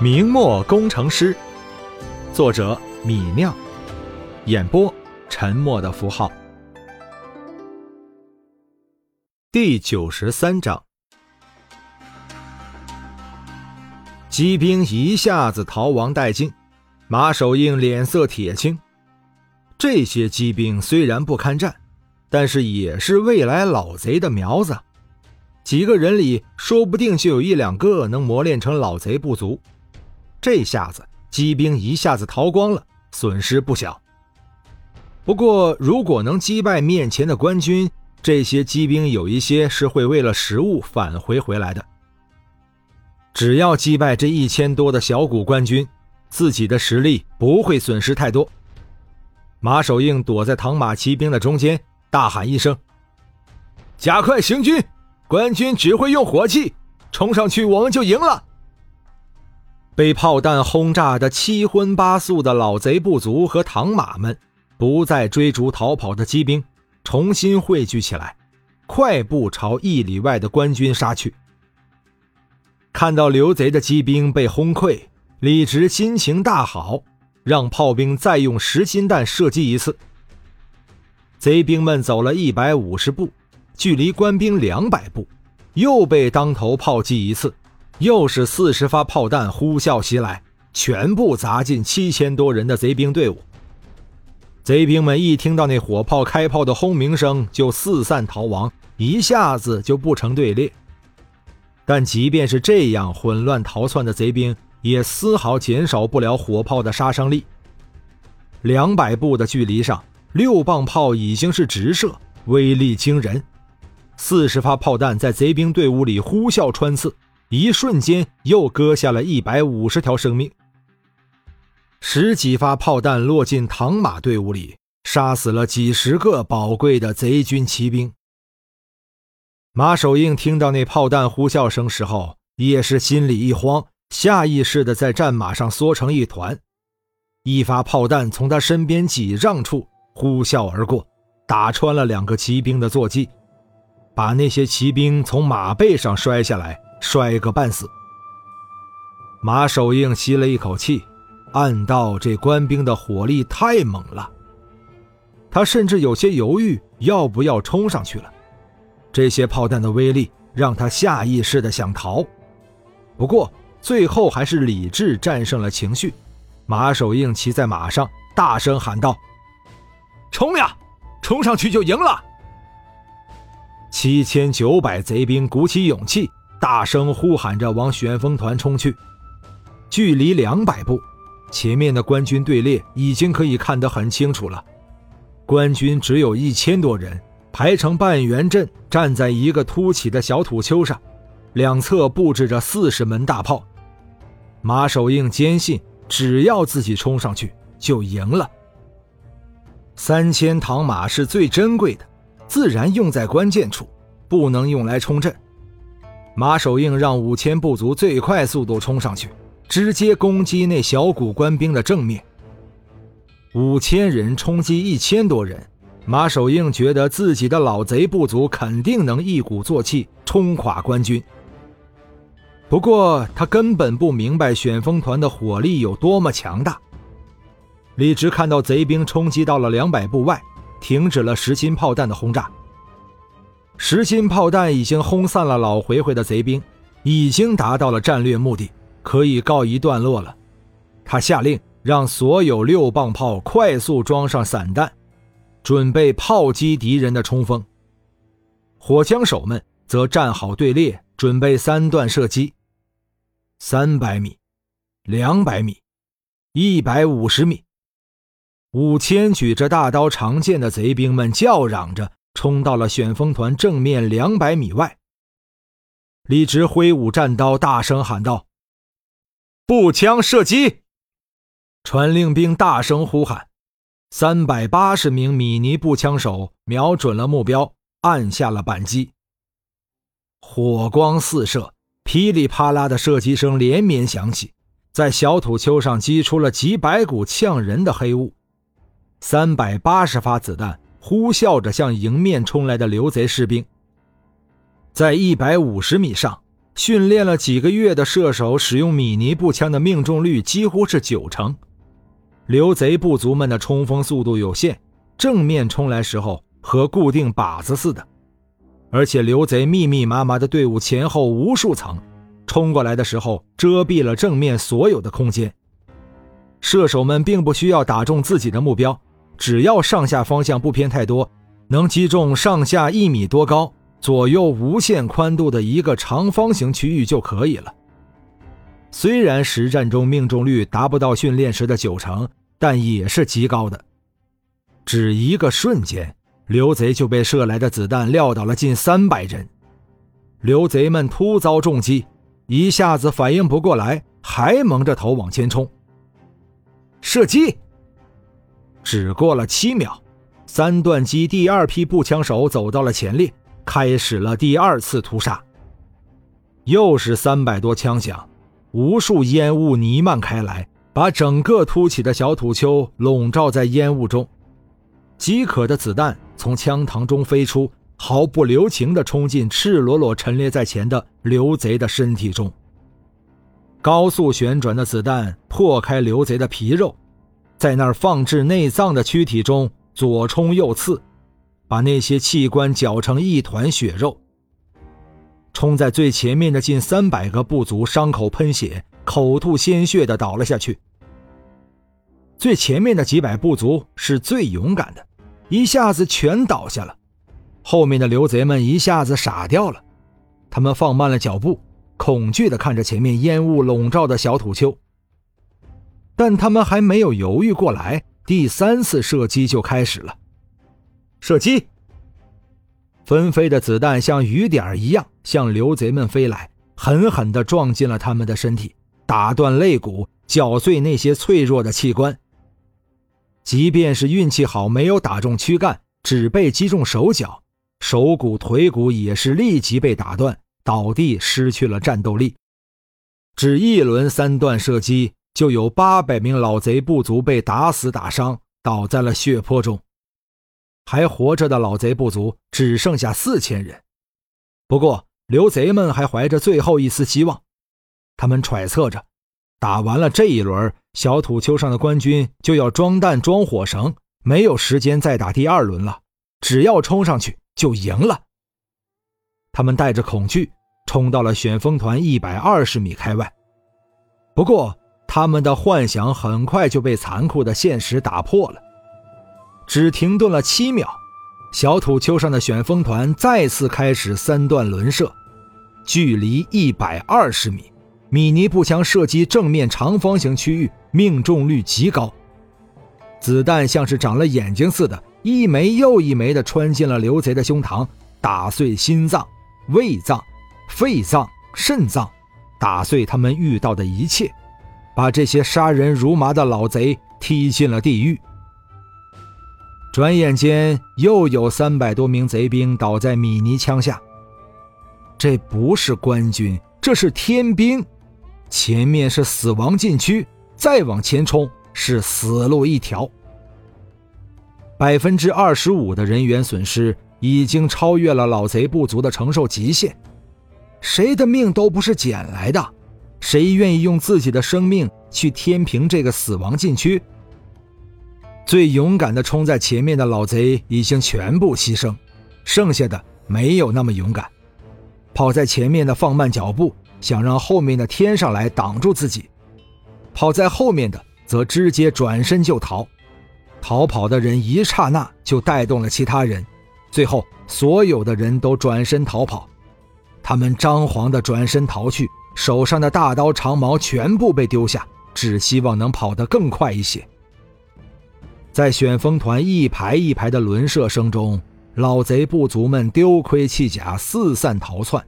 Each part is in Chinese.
明末工程师，作者米酿，演播沉默的符号。第九十三章，骑兵一下子逃亡殆尽，马守应脸色铁青。这些骑兵虽然不堪战，但是也是未来老贼的苗子，几个人里说不定就有一两个能磨练成老贼不足。这下子，骑兵一下子逃光了，损失不小。不过，如果能击败面前的官军，这些骑兵有一些是会为了食物返回回来的。只要击败这一千多的小股官军，自己的实力不会损失太多。马守应躲在唐马骑兵的中间，大喊一声：“加快行军！官军只会用火器，冲上去我们就赢了。”被炮弹轰炸的七荤八素的老贼部族和唐马们，不再追逐逃跑的骑兵，重新汇聚起来，快步朝一里外的官军杀去。看到刘贼的骑兵被轰溃，李直心情大好，让炮兵再用实心弹射击一次。贼兵们走了一百五十步，距离官兵两百步，又被当头炮击一次。又是四十发炮弹呼啸袭来，全部砸进七千多人的贼兵队伍。贼兵们一听到那火炮开炮的轰鸣声，就四散逃亡，一下子就不成队列。但即便是这样混乱逃窜的贼兵，也丝毫减少不了火炮的杀伤力。两百步的距离上，六磅炮已经是直射，威力惊人。四十发炮弹在贼兵队伍里呼啸穿刺。一瞬间，又割下了一百五十条生命。十几发炮弹落进唐马队伍里，杀死了几十个宝贵的贼军骑兵。马守应听到那炮弹呼啸声时候，也是心里一慌，下意识的在战马上缩成一团。一发炮弹从他身边几丈处呼啸而过，打穿了两个骑兵的坐骑，把那些骑兵从马背上摔下来。摔个半死。马守应吸了一口气，暗道：“这官兵的火力太猛了。”他甚至有些犹豫，要不要冲上去了。这些炮弹的威力让他下意识的想逃，不过最后还是理智战胜了情绪。马守应骑在马上，大声喊道：“冲呀！冲上去就赢了！”七千九百贼兵鼓起勇气。大声呼喊着往旋风团冲去，距离两百步，前面的官军队列已经可以看得很清楚了。官军只有一千多人，排成半圆阵，站在一个凸起的小土丘上，两侧布置着四十门大炮。马守应坚信，只要自己冲上去就赢了。三千唐马是最珍贵的，自然用在关键处，不能用来冲阵。马守应让五千部族最快速度冲上去，直接攻击那小股官兵的正面。五千人冲击一千多人，马守应觉得自己的老贼部族肯定能一鼓作气冲垮官军。不过他根本不明白旋风团的火力有多么强大。李直看到贼兵冲击到了两百步外，停止了实心炮弹的轰炸。实心炮弹已经轰散了老回回的贼兵，已经达到了战略目的，可以告一段落了。他下令让所有六磅炮快速装上散弹，准备炮击敌人的冲锋。火枪手们则站好队列，准备三段射击。三百米，两百米，一百五十米，五千举着大刀长剑的贼兵们叫嚷着。冲到了旋风团正面两百米外，李直挥舞战刀，大声喊道：“步枪射击！”传令兵大声呼喊，三百八十名米尼步枪手瞄准了目标，按下了扳机。火光四射，噼里啪啦的射击声连绵响起，在小土丘上激出了几百股呛人的黑雾。三百八十发子弹。呼啸着向迎面冲来的刘贼士兵，在一百五十米上，训练了几个月的射手使用米尼步枪的命中率几乎是九成。刘贼部族们的冲锋速度有限，正面冲来时候和固定靶子似的，而且刘贼密密麻麻的队伍前后无数层，冲过来的时候遮蔽了正面所有的空间。射手们并不需要打中自己的目标，只要上下方向不偏太多，能击中上下一米多高。左右无限宽度的一个长方形区域就可以了。虽然实战中命中率达不到训练时的九成，但也是极高的。只一个瞬间，刘贼就被射来的子弹撂倒了近三百人。刘贼们突遭重击，一下子反应不过来，还蒙着头往前冲。射击，只过了七秒，三段机第二批步枪手走到了前列。开始了第二次屠杀。又是三百多枪响，无数烟雾弥漫开来，把整个凸起的小土丘笼罩在烟雾中。饥渴的子弹从枪膛中飞出，毫不留情地冲进赤裸裸陈列在前的刘贼的身体中。高速旋转的子弹破开刘贼的皮肉，在那儿放置内脏的躯体中左冲右刺。把那些器官搅成一团血肉。冲在最前面的近三百个部族伤口喷血，口吐鲜血的倒了下去。最前面的几百部族是最勇敢的，一下子全倒下了。后面的刘贼们一下子傻掉了，他们放慢了脚步，恐惧的看着前面烟雾笼罩的小土丘。但他们还没有犹豫过来，第三次射击就开始了。射击！纷飞的子弹像雨点一样向刘贼们飞来，狠狠地撞进了他们的身体，打断肋骨，绞碎那些脆弱的器官。即便是运气好，没有打中躯干，只被击中手脚，手骨、腿骨也是立即被打断，倒地，失去了战斗力。只一轮三段射击，就有八百名老贼部族被打死打伤，倒在了血泊中。还活着的老贼部族只剩下四千人，不过刘贼们还怀着最后一丝希望，他们揣测着，打完了这一轮，小土丘上的官军就要装弹装火绳，没有时间再打第二轮了，只要冲上去就赢了。他们带着恐惧冲到了旋风团一百二十米开外，不过他们的幻想很快就被残酷的现实打破了。只停顿了七秒，小土丘上的旋风团再次开始三段轮射，距离一百二十米，米尼步枪射击正面长方形区域，命中率极高。子弹像是长了眼睛似的，一枚又一枚地穿进了刘贼的胸膛，打碎心脏、胃脏、肺脏、肾脏，打碎他们遇到的一切，把这些杀人如麻的老贼踢进了地狱。转眼间，又有三百多名贼兵倒在米尼枪下。这不是官军，这是天兵。前面是死亡禁区，再往前冲是死路一条。百分之二十五的人员损失已经超越了老贼部族的承受极限。谁的命都不是捡来的，谁愿意用自己的生命去填平这个死亡禁区？最勇敢的冲在前面的老贼已经全部牺牲，剩下的没有那么勇敢。跑在前面的放慢脚步，想让后面的添上来挡住自己；跑在后面的则直接转身就逃。逃跑的人一刹那就带动了其他人，最后所有的人都转身逃跑。他们张皇的转身逃去，手上的大刀长矛全部被丢下，只希望能跑得更快一些。在旋风团一排一排的轮射声中，老贼部族们丢盔弃甲，四散逃窜。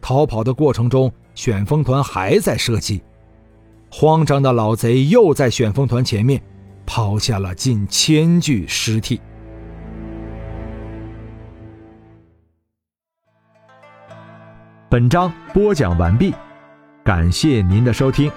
逃跑的过程中，旋风团还在射击。慌张的老贼又在旋风团前面抛下了近千具尸体。本章播讲完毕，感谢您的收听。